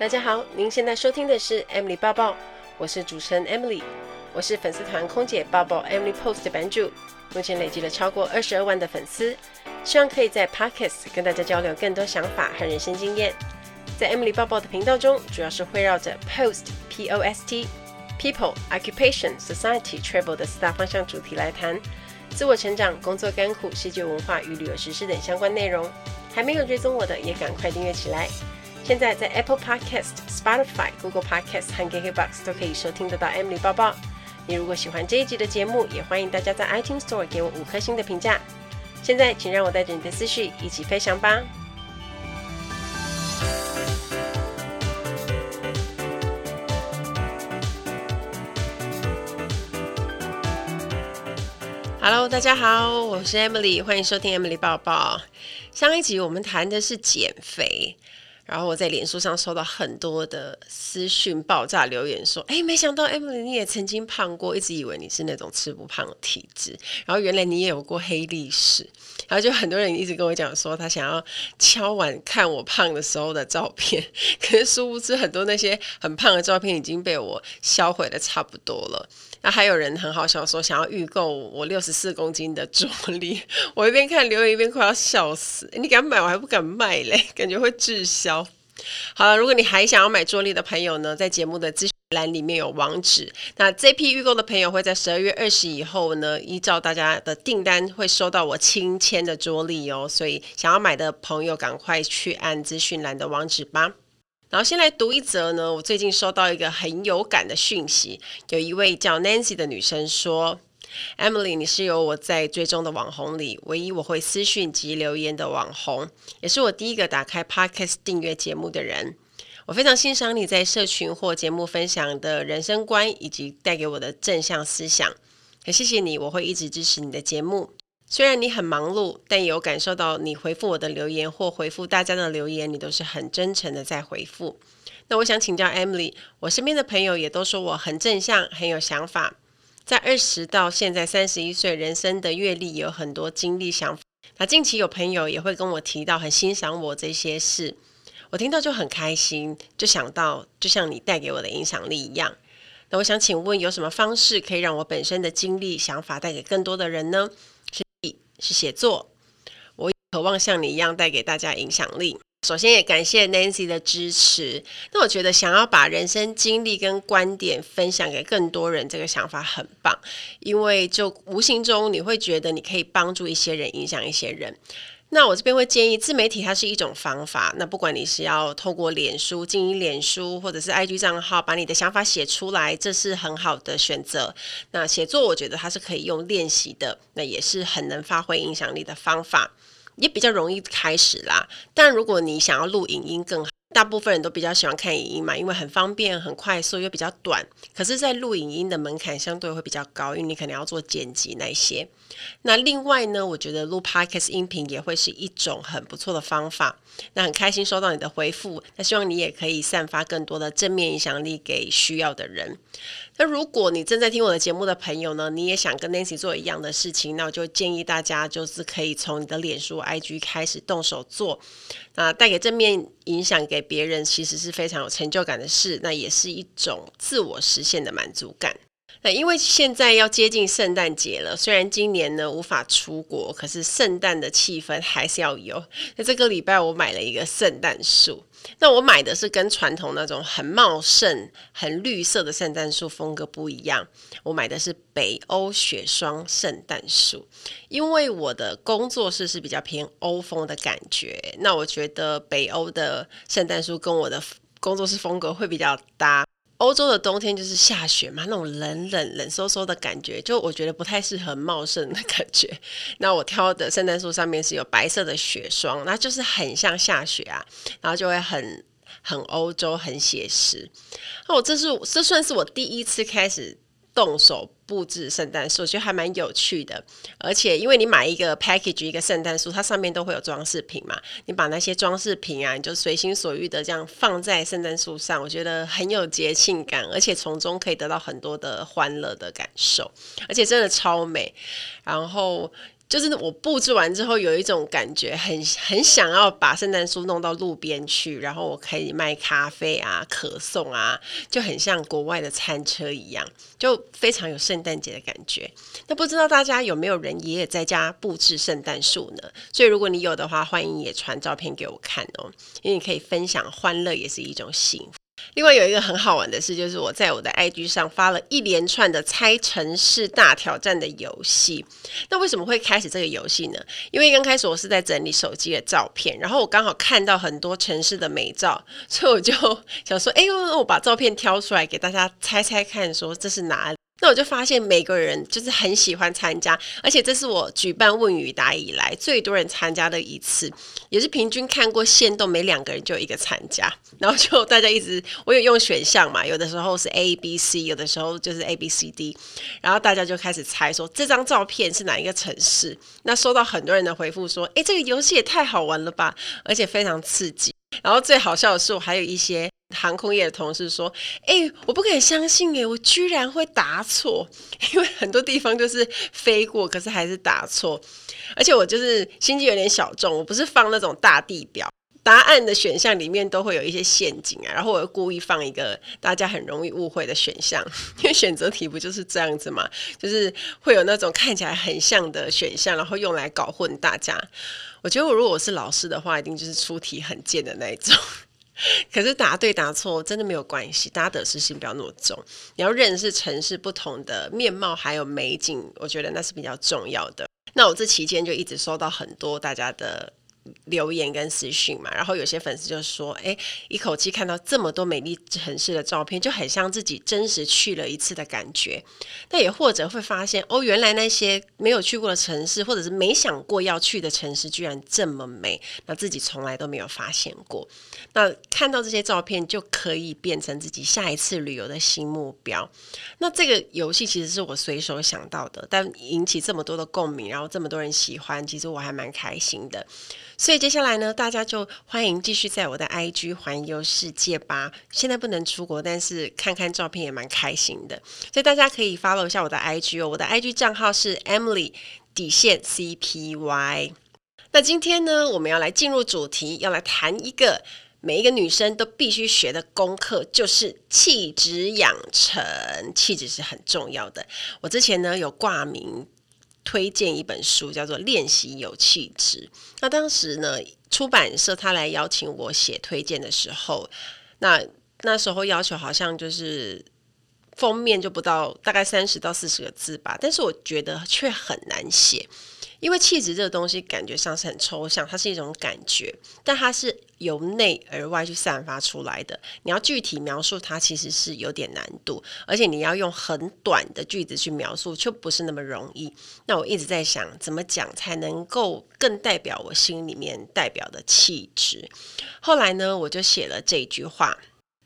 大家好，您现在收听的是 Emily 报报，我是主持人 Emily，我是粉丝团空姐报报 Emily Post 的版主，目前累积了超过二十二万的粉丝，希望可以在 Podcast 跟大家交流更多想法和人生经验。在 Emily 报报的频道中，主要是围绕着 Post P O S T People Occupation Society Travel 的四大方向主题来谈自我成长、工作甘苦、世界文化与旅游实事等相关内容。还没有追踪我的，也赶快订阅起来。现在在 Apple Podcast、Spotify、Google Podcast 和 KKBox 都可以收听得到 Emily 报报。你如果喜欢这一集的节目，也欢迎大家在 iTunes Store 给我五颗星的评价。现在，请让我带着你的思绪一起飞翔吧。Hello，大家好，我是 Emily，欢迎收听 Emily 报报。上一集我们谈的是减肥。然后我在脸书上收到很多的私讯爆炸留言，说：“哎，没想到 Emily 你也曾经胖过，一直以为你是那种吃不胖的体质，然后原来你也有过黑历史。”然后就很多人一直跟我讲说，他想要敲碗看我胖的时候的照片，可是殊不知很多那些很胖的照片已经被我销毁的差不多了。那还有人很好笑说，想要预购我六十四公斤的桌历，我一边看留言一边快要笑死。你敢买，我还不敢卖嘞，感觉会滞销。好了，如果你还想要买桌历的朋友呢，在节目的资讯栏里面有网址。那这批预购的朋友会在十二月二十以后呢，依照大家的订单会收到我亲签的桌历哦。所以想要买的朋友赶快去按资讯栏的网址吧。然后先来读一则呢，我最近收到一个很有感的讯息，有一位叫 Nancy 的女生说。Emily，你是有我在追踪的网红里唯一我会私讯及留言的网红，也是我第一个打开 Podcast 订阅节目的人。我非常欣赏你在社群或节目分享的人生观以及带给我的正向思想。很谢谢你，我会一直支持你的节目。虽然你很忙碌，但有感受到你回复我的留言或回复大家的留言，你都是很真诚的在回复。那我想请教 Emily，我身边的朋友也都说我很正向，很有想法。在二十到现在三十一岁，人生的阅历有很多经历想法。那近期有朋友也会跟我提到，很欣赏我这些事，我听到就很开心，就想到就像你带给我的影响力一样。那我想请问，有什么方式可以让我本身的经历想法带给更多的人呢？是写作，我渴望像你一样带给大家影响力。首先也感谢 Nancy 的支持。那我觉得想要把人生经历跟观点分享给更多人，这个想法很棒，因为就无形中你会觉得你可以帮助一些人，影响一些人。那我这边会建议，自媒体它是一种方法。那不管你是要透过脸书经营脸书，或者是 IG 账号把你的想法写出来，这是很好的选择。那写作我觉得它是可以用练习的，那也是很能发挥影响力的方法。也比较容易开始啦，但如果你想要录影音更好，大部分人都比较喜欢看影音嘛，因为很方便、很快速又比较短。可是，在录影音的门槛相对会比较高，因为你可能要做剪辑那些。那另外呢，我觉得录 Podcast 音频也会是一种很不错的方法。那很开心收到你的回复，那希望你也可以散发更多的正面影响力给需要的人。那如果你正在听我的节目的朋友呢，你也想跟 Nancy 做一样的事情，那我就建议大家就是可以从你的脸书、IG 开始动手做，那带给正面影响给别人，其实是非常有成就感的事，那也是一种自我实现的满足感。那因为现在要接近圣诞节了，虽然今年呢无法出国，可是圣诞的气氛还是要有。那这个礼拜我买了一个圣诞树，那我买的是跟传统那种很茂盛、很绿色的圣诞树风格不一样，我买的是北欧雪霜圣诞树，因为我的工作室是比较偏欧风的感觉，那我觉得北欧的圣诞树跟我的工作室风格会比较搭。欧洲的冬天就是下雪嘛，那种冷冷冷飕飕的感觉，就我觉得不太适合茂盛的感觉。那我挑的圣诞树上面是有白色的雪霜，那就是很像下雪啊，然后就会很很欧洲，很写实。那我这是这算是我第一次开始。动手布置圣诞树，就还蛮有趣的。而且，因为你买一个 package 一个圣诞树，它上面都会有装饰品嘛，你把那些装饰品啊，你就随心所欲的这样放在圣诞树上，我觉得很有节庆感，而且从中可以得到很多的欢乐的感受，而且真的超美。然后就是我布置完之后，有一种感觉很，很想要把圣诞树弄到路边去，然后我可以卖咖啡啊、可颂啊，就很像国外的餐车一样，就非常有圣诞节的感觉。那不知道大家有没有人也也在家布置圣诞树呢？所以如果你有的话，欢迎也传照片给我看哦，因为你可以分享欢乐，也是一种幸福。另外有一个很好玩的事，就是我在我的 IG 上发了一连串的猜城市大挑战的游戏。那为什么会开始这个游戏呢？因为刚开始我是在整理手机的照片，然后我刚好看到很多城市的美照，所以我就 想说，哎，我把照片挑出来给大家猜猜看，说这是哪里？那我就发现每个人就是很喜欢参加，而且这是我举办问与答以来最多人参加的一次，也是平均看过限动每两个人就一个参加，然后就大家一直我有用选项嘛，有的时候是 A B C，有的时候就是 A B C D，然后大家就开始猜说这张照片是哪一个城市，那收到很多人的回复说，诶，这个游戏也太好玩了吧，而且非常刺激，然后最好笑的是我还有一些。航空业的同事说：“哎、我不敢相信，哎，我居然会答错，因为很多地方就是飞过，可是还是答错。而且我就是心机有点小众，我不是放那种大地表，答案的选项里面都会有一些陷阱啊。然后我又故意放一个大家很容易误会的选项，因为选择题不就是这样子嘛，就是会有那种看起来很像的选项，然后用来搞混大家。我觉得我如果我是老师的话，一定就是出题很贱的那一种。”可是答对答错真的没有关系，大家得失心不要那么重。你要认识城市不同的面貌还有美景，我觉得那是比较重要的。那我这期间就一直收到很多大家的。留言跟私讯嘛，然后有些粉丝就说：“哎，一口气看到这么多美丽城市的照片，就很像自己真实去了一次的感觉。那也或者会发现，哦，原来那些没有去过的城市，或者是没想过要去的城市，居然这么美，那自己从来都没有发现过。那看到这些照片，就可以变成自己下一次旅游的新目标。那这个游戏其实是我随手想到的，但引起这么多的共鸣，然后这么多人喜欢，其实我还蛮开心的。”所以接下来呢，大家就欢迎继续在我的 IG 环游世界吧。现在不能出国，但是看看照片也蛮开心的。所以大家可以 follow 一下我的 IG 哦，我的 IG 账号是 Emily 底线 CPY。那今天呢，我们要来进入主题，要来谈一个每一个女生都必须学的功课，就是气质养成。气质是很重要的。我之前呢有挂名。推荐一本书，叫做《练习有气质》。那当时呢，出版社他来邀请我写推荐的时候，那那时候要求好像就是封面就不到大概三十到四十个字吧，但是我觉得却很难写。因为气质这个东西感觉上是很抽象，它是一种感觉，但它是由内而外去散发出来的。你要具体描述它，其实是有点难度，而且你要用很短的句子去描述，就不是那么容易。那我一直在想，怎么讲才能够更代表我心里面代表的气质？后来呢，我就写了这一句话：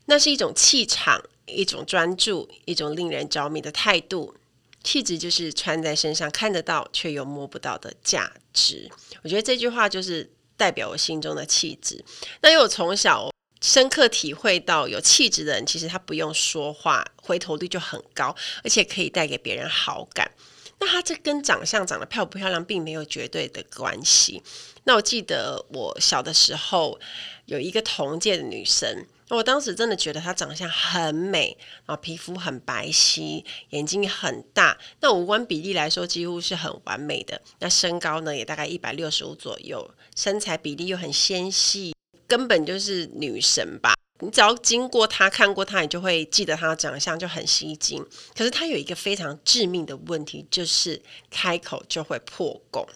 那是一种气场，一种专注，一种令人着迷的态度。气质就是穿在身上看得到却又摸不到的价值。我觉得这句话就是代表我心中的气质。那因为我从小深刻体会到，有气质的人其实他不用说话，回头率就很高，而且可以带给别人好感。那他这跟长相长得漂不漂亮并没有绝对的关系。那我记得我小的时候有一个同届的女生。我当时真的觉得她长相很美，然后皮肤很白皙，眼睛很大，那五官比例来说几乎是很完美的。那身高呢也大概一百六十五左右，身材比例又很纤细，根本就是女神吧。你只要经过她，看过她，你就会记得她的长相就很吸睛。可是她有一个非常致命的问题，就是开口就会破功。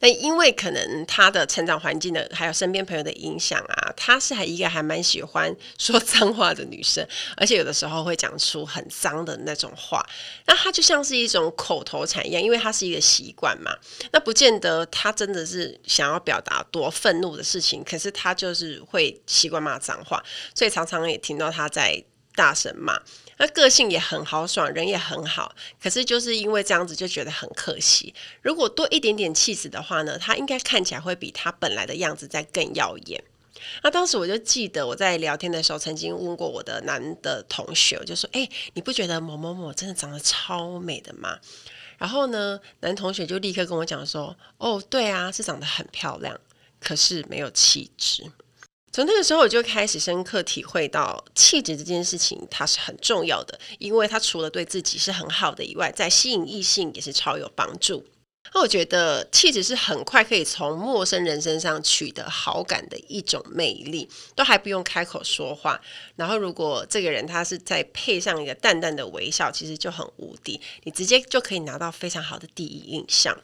那因为可能他的成长环境的，还有身边朋友的影响啊，他是还一个还蛮喜欢 说脏话的女生，而且有的时候会讲出很脏的那种话。那他就像是一种口头禅一样，因为他是一个习惯嘛。那不见得他真的是想要表达多愤怒的事情，可是他就是会习惯骂脏话，所以常常也听到他在大声骂。那个性也很豪爽，人也很好，可是就是因为这样子就觉得很可惜。如果多一点点气质的话呢，他应该看起来会比他本来的样子再更耀眼。那当时我就记得我在聊天的时候，曾经问过我的男的同学，我就说：“哎，你不觉得某某某真的长得超美的吗？”然后呢，男同学就立刻跟我讲说：“哦，对啊，是长得很漂亮，可是没有气质。”从那个时候我就开始深刻体会到气质这件事情，它是很重要的，因为它除了对自己是很好的以外，在吸引异性也是超有帮助。那我觉得气质是很快可以从陌生人身上取得好感的一种魅力，都还不用开口说话。然后如果这个人他是再配上一个淡淡的微笑，其实就很无敌，你直接就可以拿到非常好的第一印象。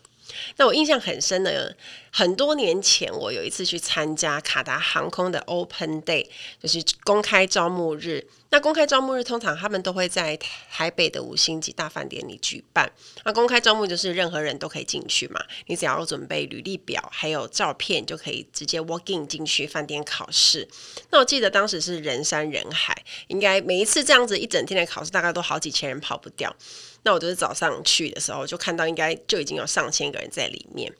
那我印象很深的，很多年前我有一次去参加卡达航空的 Open Day，就是公开招募日。那公开招募日通常他们都会在台北的五星级大饭店里举办。那公开招募就是任何人都可以进去嘛，你只要准备履历表还有照片，就可以直接 walk in 进去饭店考试。那我记得当时是人山人海，应该每一次这样子一整天的考试，大概都好几千人跑不掉。那我就是早上去的时候，就看到应该就已经有上千个人在里面。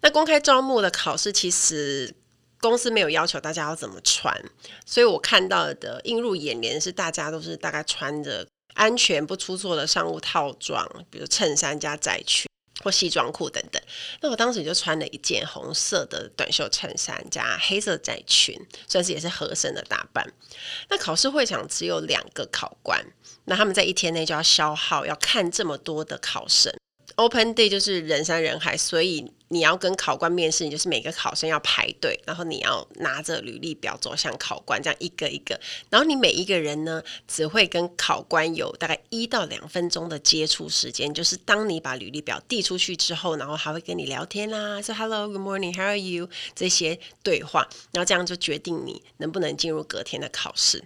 那公开招募的考试，其实公司没有要求大家要怎么穿，所以我看到的映入眼帘是大家都是大概穿着安全不出错的商务套装，比如衬衫加窄裙或西装裤等等。那我当时就穿了一件红色的短袖衬衫加黑色窄裙，算是也是合身的打扮。那考试会场只有两个考官。那他们在一天内就要消耗，要看这么多的考生。Open Day 就是人山人海，所以你要跟考官面试，你就是每个考生要排队，然后你要拿着履历表走向考官，这样一个一个。然后你每一个人呢，只会跟考官有大概一到两分钟的接触时间，就是当你把履历表递出去之后，然后还会跟你聊天啦，说 Hello, Good morning, How are you？这些对话，然后这样就决定你能不能进入隔天的考试。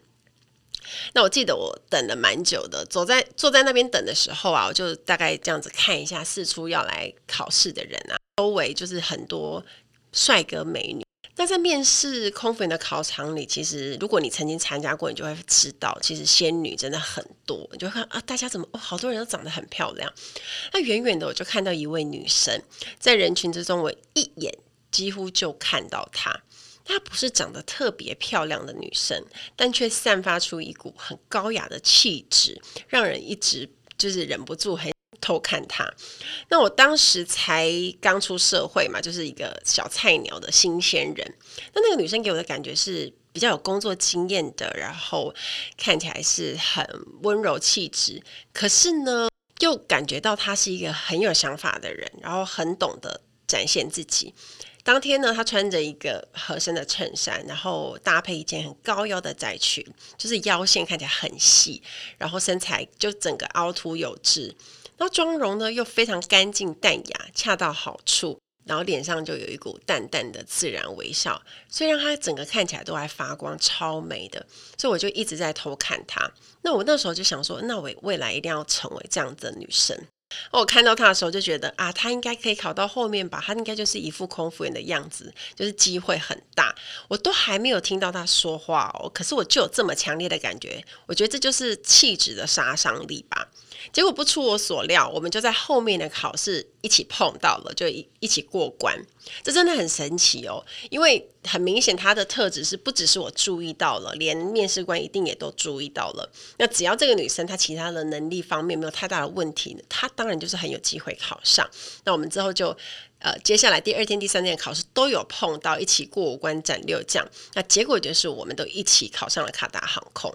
那我记得我等了蛮久的，走在坐在那边等的时候啊，我就大概这样子看一下四处要来考试的人啊，周围就是很多帅哥美女。那在面试空服员的考场里，其实如果你曾经参加过，你就会知道，其实仙女真的很多。你就看啊，大家怎么哦，好多人都长得很漂亮。那远远的我就看到一位女生在人群之中，我一眼几乎就看到她。她不是长得特别漂亮的女生，但却散发出一股很高雅的气质，让人一直就是忍不住很偷看她。那我当时才刚出社会嘛，就是一个小菜鸟的新鲜人。那那个女生给我的感觉是比较有工作经验的，然后看起来是很温柔气质，可是呢，又感觉到她是一个很有想法的人，然后很懂得展现自己。当天呢，她穿着一个合身的衬衫，然后搭配一件很高腰的窄裙，就是腰线看起来很细，然后身材就整个凹凸有致。那妆容呢又非常干净淡雅，恰到好处，然后脸上就有一股淡淡的自然微笑，所以让她整个看起来都还发光，超美的。所以我就一直在偷看她。那我那时候就想说，那我未来一定要成为这样的女生。我看到他的时候就觉得啊，他应该可以考到后面吧，他应该就是一副空服员的样子，就是机会很大。我都还没有听到他说话哦，可是我就有这么强烈的感觉，我觉得这就是气质的杀伤力吧。结果不出我所料，我们就在后面的考试一起碰到了，就一一起过关。这真的很神奇哦，因为很明显他的特质是不只是我注意到了，连面试官一定也都注意到了。那只要这个女生她其他的能力方面没有太大的问题，她当然就是很有机会考上。那我们之后就呃，接下来第二天、第三天考试都有碰到，一起过五关斩六将。那结果就是我们都一起考上了卡达航空。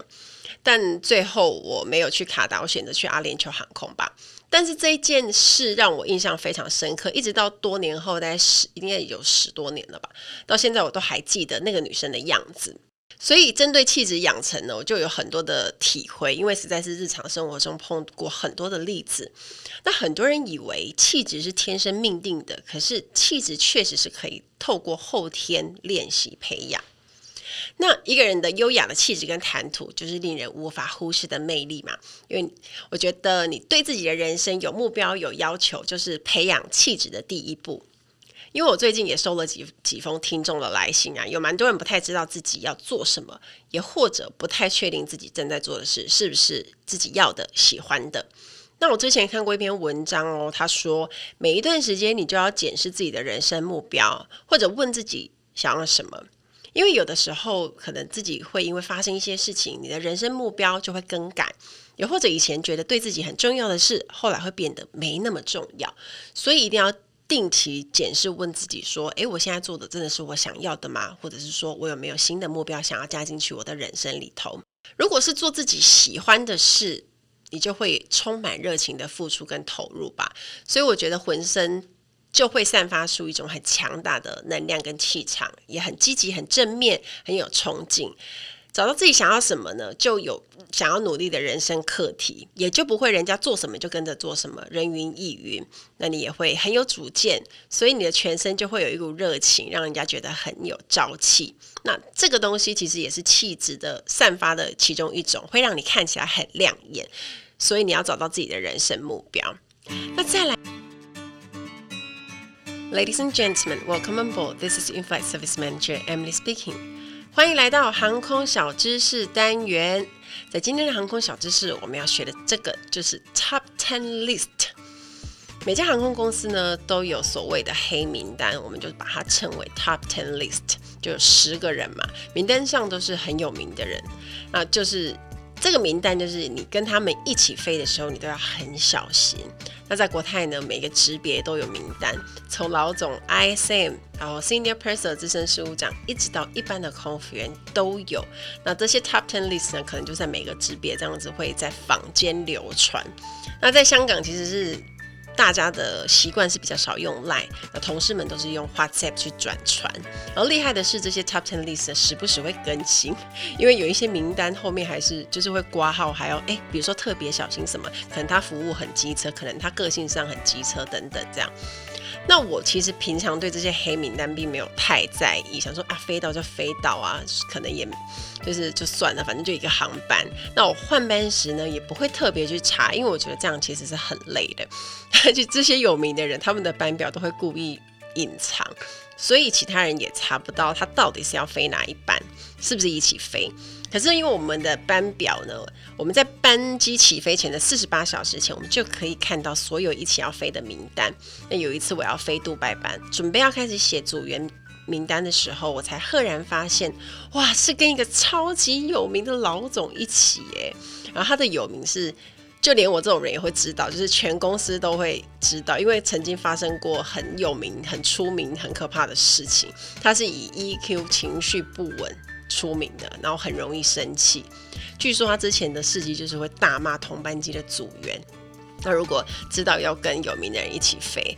但最后我没有去卡达，我选择去阿联酋航空吧。但是这一件事让我印象非常深刻，一直到多年后，大概十应该有十多年了吧，到现在我都还记得那个女生的样子。所以针对气质养成呢，我就有很多的体会，因为实在是日常生活中碰过很多的例子。那很多人以为气质是天生命定的，可是气质确实是可以透过后天练习培养。那一个人的优雅的气质跟谈吐，就是令人无法忽视的魅力嘛。因为我觉得你对自己的人生有目标、有要求，就是培养气质的第一步。因为我最近也收了几几封听众的来信啊，有蛮多人不太知道自己要做什么，也或者不太确定自己正在做的事是不是自己要的、喜欢的。那我之前看过一篇文章哦，他说每一段时间你就要检视自己的人生目标，或者问自己想要什么。因为有的时候可能自己会因为发生一些事情，你的人生目标就会更改，又或者以前觉得对自己很重要的事，后来会变得没那么重要，所以一定要定期检视，问自己说：诶，我现在做的真的是我想要的吗？或者是说我有没有新的目标想要加进去我的人生里头？如果是做自己喜欢的事，你就会充满热情的付出跟投入吧。所以我觉得浑身就会散发出一种很强大的能量跟气场，也很积极、很正面、很有冲劲。找到自己想要什么呢？就有想要努力的人生课题，也就不会人家做什么就跟着做什么，人云亦云。那你也会很有主见，所以你的全身就会有一股热情，让人家觉得很有朝气。那这个东西其实也是气质的散发的其中一种，会让你看起来很亮眼。所以你要找到自己的人生目标。那再来，Ladies and gentlemen, welcome on board. This is In-Flight Service Manager Emily speaking. 欢迎来到航空小知识单元。在今天的航空小知识，我们要学的这个就是 Top Ten List。每家航空公司呢都有所谓的黑名单，我们就把它称为 Top Ten List，就有十个人嘛，名单上都是很有名的人，那就是。这个名单就是你跟他们一起飞的时候，你都要很小心。那在国泰呢，每个级别都有名单，从老总 ISM，然后 Senior Presser（ 资深事务长，一直到一般的空服员都有。那这些 Top Ten List 呢，可能就在每个级别这样子会在坊间流传。那在香港其实是。大家的习惯是比较少用 Line，同事们都是用 WhatsApp 去转传。而厉害的是，这些 Top Ten List 时不时会更新，因为有一些名单后面还是就是会挂号，还要哎，比如说特别小心什么，可能他服务很机车，可能他个性上很机车等等这样。那我其实平常对这些黑名单并没有太在意，想说啊，飞到就飞到啊，可能也就是就算了，反正就一个航班。那我换班时呢，也不会特别去查，因为我觉得这样其实是很累的。而且这些有名的人，他们的班表都会故意隐藏，所以其他人也查不到他到底是要飞哪一班，是不是一起飞。可是因为我们的班表呢，我们在班机起飞前的四十八小时前，我们就可以看到所有一起要飞的名单。那有一次我要飞杜拜班，准备要开始写组员名单的时候，我才赫然发现，哇，是跟一个超级有名的老总一起耶。然后他的有名是，就连我这种人也会知道，就是全公司都会知道，因为曾经发生过很有名、很出名、很可怕的事情。他是以 EQ 情绪不稳。出名的，然后很容易生气。据说他之前的事迹就是会大骂同班机的组员。那如果知道要跟有名的人一起飞，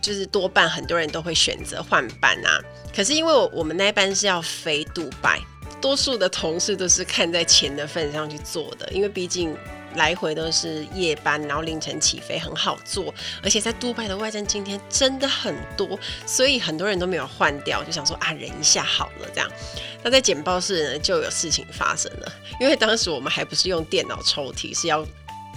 就是多半很多人都会选择换班啊。可是因为我们那班是要飞杜拜，多数的同事都是看在钱的份上去做的，因为毕竟。来回都是夜班，然后凌晨起飞，很好坐。而且在杜拜的外站今天真的很多，所以很多人都没有换掉，就想说啊，忍一下好了这样。那在简报室呢，就有事情发生了，因为当时我们还不是用电脑抽题，是要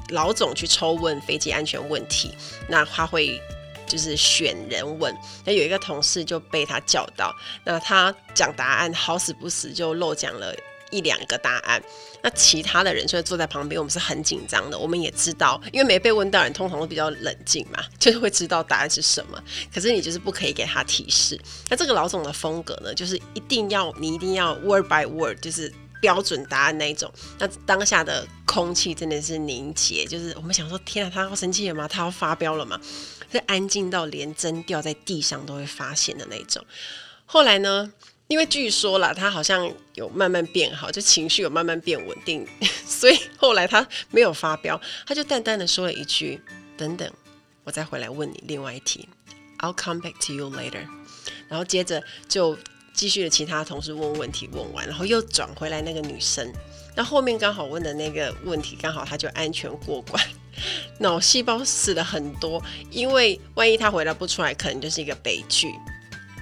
老总去抽问飞机安全问题，那他会就是选人问。那有一个同事就被他叫到，那他讲答案好死不死就漏讲了。一两个答案，那其他的人就会坐在旁边，我们是很紧张的。我们也知道，因为没被问到人通常都比较冷静嘛，就是会知道答案是什么。可是你就是不可以给他提示。那这个老总的风格呢，就是一定要你一定要 word by word，就是标准答案那一种。那当下的空气真的是凝结，就是我们想说，天啊，他要生气了吗？他要发飙了吗？是安静到连针掉在地上都会发现的那种。后来呢？因为据说啦，他好像有慢慢变好，就情绪有慢慢变稳定，所以后来他没有发飙，他就淡淡的说了一句：“等等，我再回来问你另外一题，I'll come back to you later。”然后接着就继续了其他同事问问题，问完然后又转回来那个女生，那后面刚好问的那个问题刚好他就安全过关，脑细胞死了很多，因为万一他回答不出来，可能就是一个悲剧。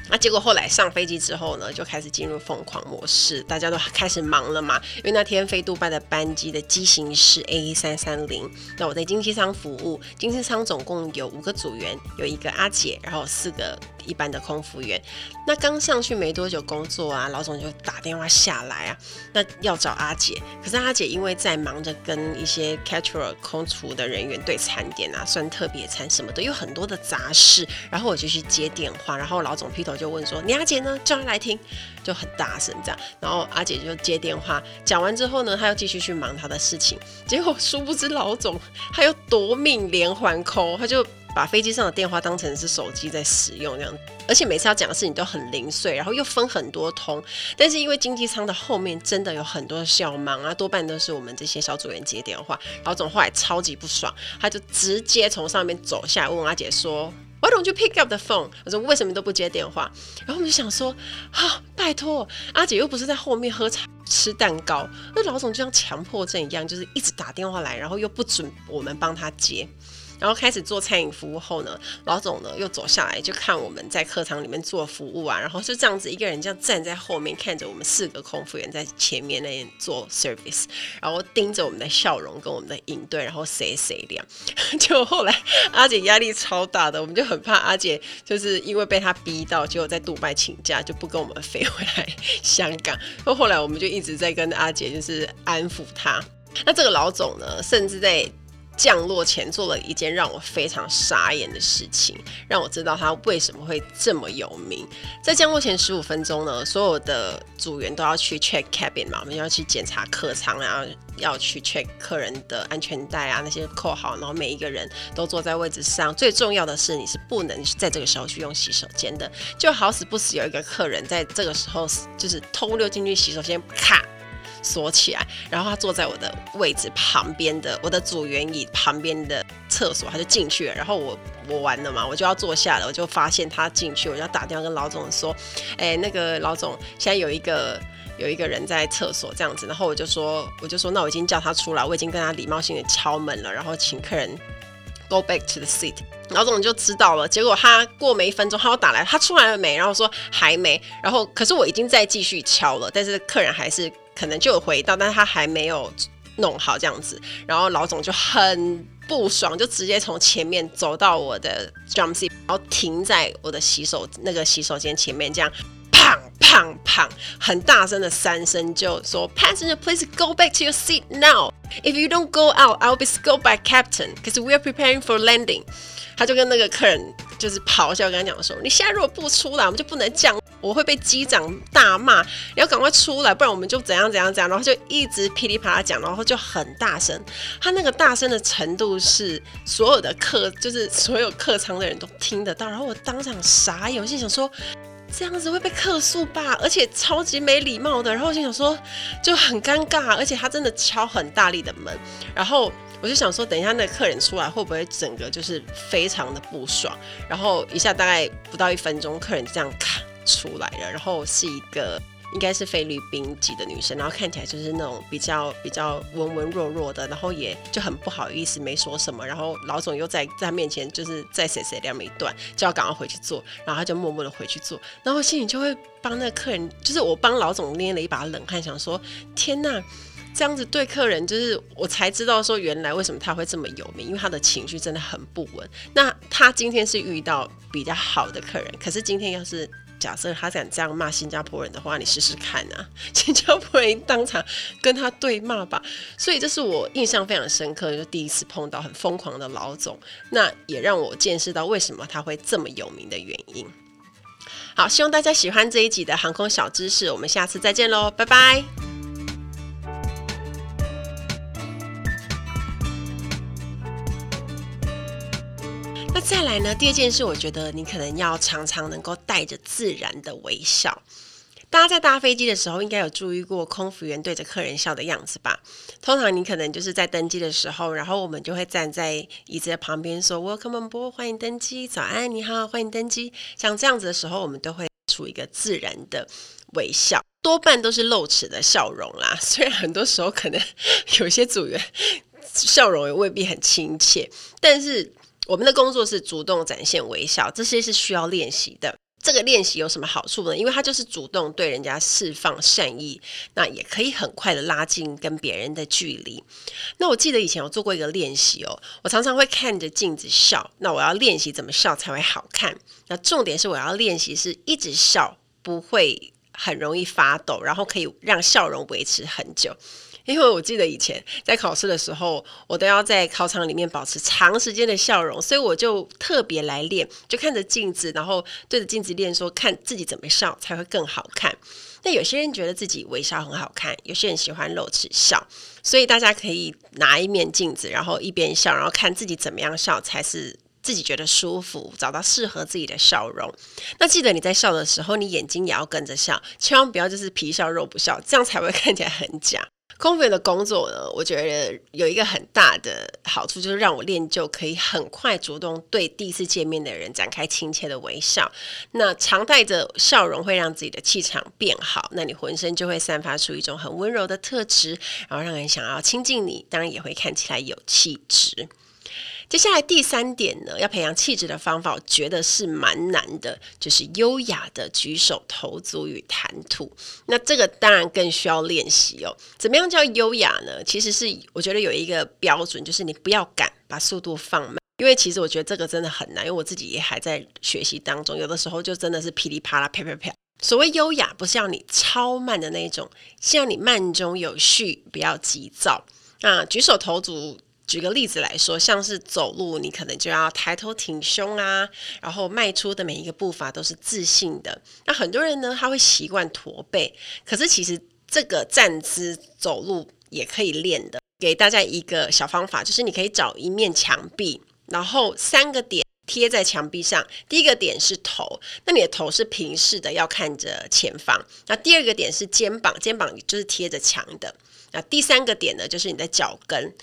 那结果后来上飞机之后呢，就开始进入疯狂模式，大家都开始忙了嘛。因为那天飞杜拜的班机的机型是 A 三三零，那我在经济舱服务，经济舱总共有五个组员，有一个阿姐，然后四个一般的空服员。那刚上去没多久工作啊，老总就打电话下来啊，那要找阿姐，可是阿姐因为在忙着跟一些 caterer 空厨的人员对餐点啊，算特别餐什么的，有很多的杂事，然后我就去接电话，然后老总劈头。就问说：“你阿姐呢？叫她来听。”就很大声这样，然后阿姐就接电话，讲完之后呢，她又继续去忙她的事情。结果殊不知老总他又夺命连环扣他就把飞机上的电话当成是手机在使用这样，而且每次要讲的事情都很零碎，然后又分很多通。但是因为经济舱的后面真的有很多小忙啊，多半都是我们这些小组员接电话。老总后来超级不爽，他就直接从上面走下来问阿姐说。Why don't you pick up the phone？我说为什么都不接电话？然后我们就想说，啊，拜托，阿姐又不是在后面喝茶吃蛋糕，那老总就像强迫症一样，就是一直打电话来，然后又不准我们帮他接。然后开始做餐饮服务后呢，老总呢又走下来就看我们在客舱里面做服务啊，然后就这样子一个人这样站在后面看着我们四个空服员在前面那边做 service，然后盯着我们的笑容跟我们的应对，然后谁谁亮。就后来阿姐压力超大的，我们就很怕阿姐就是因为被他逼到，结果在杜拜请假就不跟我们飞回来香港。后后来我们就一直在跟阿姐就是安抚她。那这个老总呢，甚至在。降落前做了一件让我非常傻眼的事情，让我知道他为什么会这么有名。在降落前十五分钟呢，所有的组员都要去 check cabin 嘛，我们要去检查客舱，然后要去 check 客人的安全带啊，那些扣好，然后每一个人都坐在位置上。最重要的是，你是不能在这个时候去用洗手间的。就好死不死有一个客人在这个时候就是偷溜进去洗手间，咔。锁起来，然后他坐在我的位置旁边的我的组员椅旁边的厕所，他就进去了。然后我我完了嘛，我就要坐下了，我就发现他进去，我就要打电话跟老总说：“哎，那个老总，现在有一个有一个人在厕所这样子。”然后我就说，我就说，那我已经叫他出来，我已经跟他礼貌性的敲门了，然后请客人 go back to the seat。老总就知道了。结果他过没一分钟，他又打来，他出来了没？然后说还没。然后可是我已经在继续敲了，但是客人还是。可能就有回到，但是他还没有弄好这样子，然后老总就很不爽，就直接从前面走到我的 jump seat，然后停在我的洗手那个洗手间前面，这样砰砰砰，很大声的三声就说：“Passenger, please go back to your seat now. If you don't go out, I'll be scolded by captain, because we are preparing for landing.” 他就跟那个客人就是咆哮，跟他讲说：“你现在如果不出来，我们就不能降。”我会被机长大骂，你要赶快出来，不然我们就怎样怎样怎样，然后就一直噼里啪啦讲，然后就很大声。他那个大声的程度是所有的客，就是所有客舱的人都听得到。然后我当场傻眼，我心想说，这样子会被客诉吧？而且超级没礼貌的。然后我就想说，就很尴尬，而且他真的敲很大力的门。然后我就想说，等一下那个客人出来会不会整个就是非常的不爽？然后一下大概不到一分钟，客人这样咔。出来了，然后是一个应该是菲律宾籍的女生，然后看起来就是那种比较比较文文弱弱的，然后也就很不好意思，没说什么。然后老总又在在他面前就是再谁谁亮一段，就要赶快回去做，然后他就默默的回去做，然后心里就会帮那个客人，就是我帮老总捏了一把冷汗，想说天呐，这样子对客人，就是我才知道说原来为什么他会这么有名，因为他的情绪真的很不稳。那他今天是遇到比较好的客人，可是今天要是。假设他敢这样骂新加坡人的话，你试试看啊！新加坡人当场跟他对骂吧。所以这是我印象非常深刻，就第一次碰到很疯狂的老总，那也让我见识到为什么他会这么有名的原因。好，希望大家喜欢这一集的航空小知识，我们下次再见喽，拜拜。那再来呢？第二件事，我觉得你可能要常常能够带着自然的微笑。大家在搭飞机的时候，应该有注意过空服员对着客人笑的样子吧？通常你可能就是在登机的时候，然后我们就会站在椅子的旁边说 “Welcome on boy 欢迎登机，早安，你好，欢迎登机。像这样子的时候，我们都会处一个自然的微笑，多半都是露齿的笑容啦。虽然很多时候可能 有些组员 笑容也未必很亲切，但是。我们的工作是主动展现微笑，这些是需要练习的。这个练习有什么好处呢？因为它就是主动对人家释放善意，那也可以很快的拉近跟别人的距离。那我记得以前有做过一个练习哦，我常常会看着镜子笑。那我要练习怎么笑才会好看？那重点是我要练习是一直笑，不会很容易发抖，然后可以让笑容维持很久。因为我记得以前在考试的时候，我都要在考场里面保持长时间的笑容，所以我就特别来练，就看着镜子，然后对着镜子练，说看自己怎么笑才会更好看。那有些人觉得自己微笑很好看，有些人喜欢露齿笑，所以大家可以拿一面镜子，然后一边笑，然后看自己怎么样笑才是自己觉得舒服，找到适合自己的笑容。那记得你在笑的时候，你眼睛也要跟着笑，千万不要就是皮笑肉不笑，这样才会 看起来很假。空服员的工作呢，我觉得有一个很大的好处，就是让我练就可以很快主动对第一次见面的人展开亲切的微笑。那常带着笑容会让自己的气场变好，那你浑身就会散发出一种很温柔的特质，然后让人想要亲近你，当然也会看起来有气质。接下来第三点呢，要培养气质的方法，我觉得是蛮难的，就是优雅的举手投足与谈吐。那这个当然更需要练习哦。怎么样叫优雅呢？其实是我觉得有一个标准，就是你不要赶，把速度放慢。因为其实我觉得这个真的很难，因为我自己也还在学习当中，有的时候就真的是噼里啪啦、啪啪啪。所谓优雅，不是要你超慢的那种，是要你慢中有序，不要急躁。那举手投足。举个例子来说，像是走路，你可能就要抬头挺胸啊，然后迈出的每一个步伐都是自信的。那很多人呢，他会习惯驼背，可是其实这个站姿走路也可以练的。给大家一个小方法，就是你可以找一面墙壁，然后三个点贴在墙壁上。第一个点是头，那你的头是平视的，要看着前方。那第二个点是肩膀，肩膀就是贴着墙的。那第三个点呢，就是你的脚跟。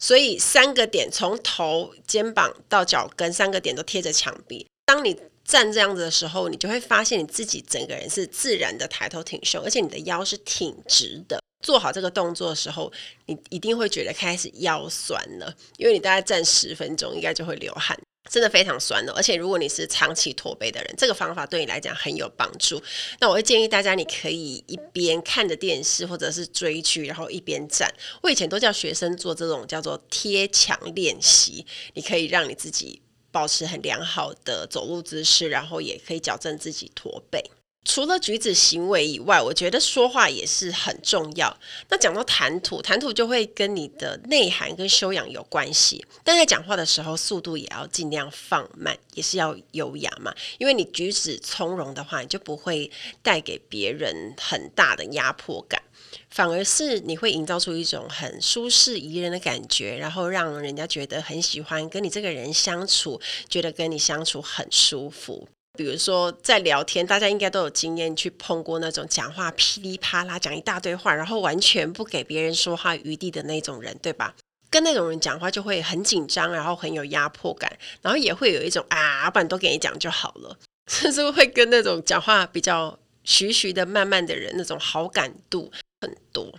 所以三个点从头、肩膀到脚跟，三个点都贴着墙壁。当你站这样子的时候，你就会发现你自己整个人是自然的抬头挺胸，而且你的腰是挺直的。做好这个动作的时候，你一定会觉得开始腰酸了，因为你大概站十分钟，应该就会流汗。真的非常酸的，而且如果你是长期驼背的人，这个方法对你来讲很有帮助。那我会建议大家，你可以一边看着电视或者是追剧，然后一边站。我以前都叫学生做这种叫做贴墙练习，你可以让你自己保持很良好的走路姿势，然后也可以矫正自己驼背。除了举止行为以外，我觉得说话也是很重要。那讲到谈吐，谈吐就会跟你的内涵跟修养有关系。但在讲话的时候，速度也要尽量放慢，也是要优雅嘛。因为你举止从容的话，你就不会带给别人很大的压迫感，反而是你会营造出一种很舒适宜人的感觉，然后让人家觉得很喜欢跟你这个人相处，觉得跟你相处很舒服。比如说，在聊天，大家应该都有经验去碰过那种讲话噼里啪啦讲一大堆话，然后完全不给别人说话余地的那种人，对吧？跟那种人讲话就会很紧张，然后很有压迫感，然后也会有一种啊，不然都给你讲就好了，甚至会跟那种讲话比较徐徐的、慢慢的人那种好感度很多。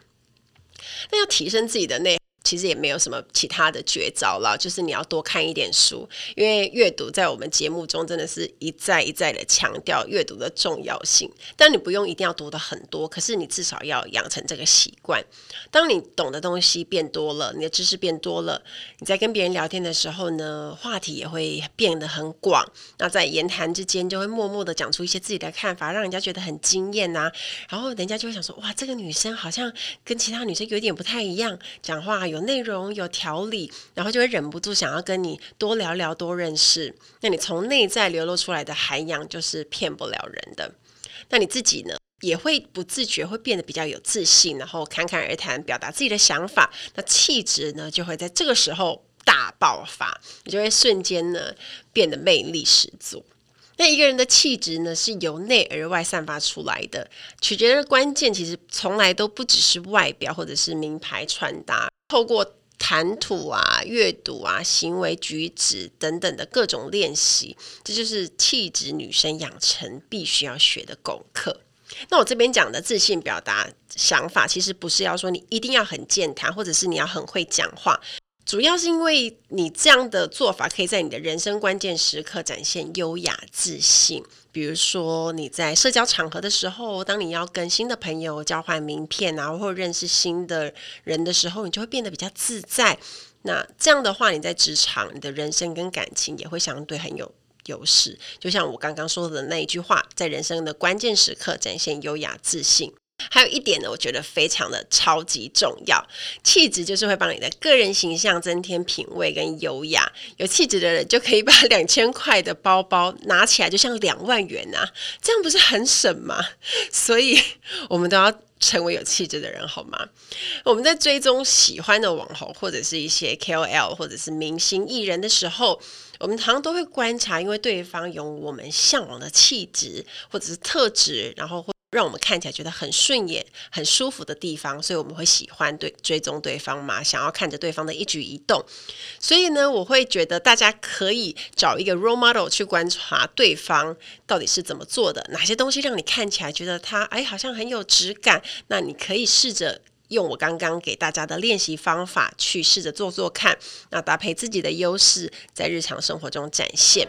那要提升自己的内。其实也没有什么其他的绝招了，就是你要多看一点书，因为阅读在我们节目中真的是一再一再的强调阅读的重要性。但你不用一定要读的很多，可是你至少要养成这个习惯。当你懂的东西变多了，你的知识变多了，你在跟别人聊天的时候呢，话题也会变得很广。那在言谈之间，就会默默的讲出一些自己的看法，让人家觉得很惊艳呐。然后人家就会想说：哇，这个女生好像跟其他女生有点不太一样，讲话有。内容有条理，然后就会忍不住想要跟你多聊聊、多认识。那你从内在流露出来的涵养，就是骗不了人的。那你自己呢，也会不自觉会变得比较有自信，然后侃侃而谈，表达自己的想法。那气质呢，就会在这个时候大爆发，你就会瞬间呢变得魅力十足。那一个人的气质呢，是由内而外散发出来的。取决的关键其实从来都不只是外表，或者是名牌穿搭。透过谈吐啊、阅读啊、行为举止等等的各种练习，这就是气质女生养成必须要学的功课。那我这边讲的自信表达想法，其实不是要说你一定要很健谈，或者是你要很会讲话。主要是因为你这样的做法，可以在你的人生关键时刻展现优雅自信。比如说你在社交场合的时候，当你要跟新的朋友交换名片啊，或认识新的人的时候，你就会变得比较自在。那这样的话，你在职场、你的人生跟感情也会相对很有优势。就像我刚刚说的那一句话，在人生的关键时刻展现优雅自信。还有一点呢，我觉得非常的超级重要，气质就是会帮你的个人形象增添品味跟优雅。有气质的人就可以把 两千块的包包拿起来，就像两万元啊，这样不是很省吗？所以我们都要成为有气质的人，好吗？我们在追踪喜欢的网红或者是一些 KOL 或者是明星艺人的时候，我们常常都会观察，因为对方有我们向往的气质或者是特质，然后会。让我们看起来觉得很顺眼、很舒服的地方，所以我们会喜欢对追踪对方嘛，想要看着对方的一举一动。所以呢，我会觉得大家可以找一个 role model 去观察对方到底是怎么做的，哪些东西让你看起来觉得他哎好像很有质感。那你可以试着用我刚刚给大家的练习方法去试着做做看，那搭配自己的优势，在日常生活中展现。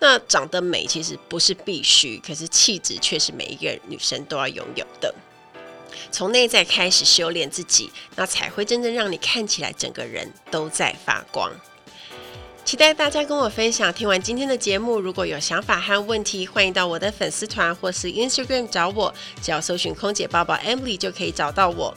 那长得美其实不是必须，可是气质却是每一个女生都要拥有的。从内在开始修炼自己，那才会真正让你看起来整个人都在发光。期待大家跟我分享。听完今天的节目，如果有想法和问题，欢迎到我的粉丝团或是 Instagram 找我，只要搜寻空姐报报 Emily 就可以找到我。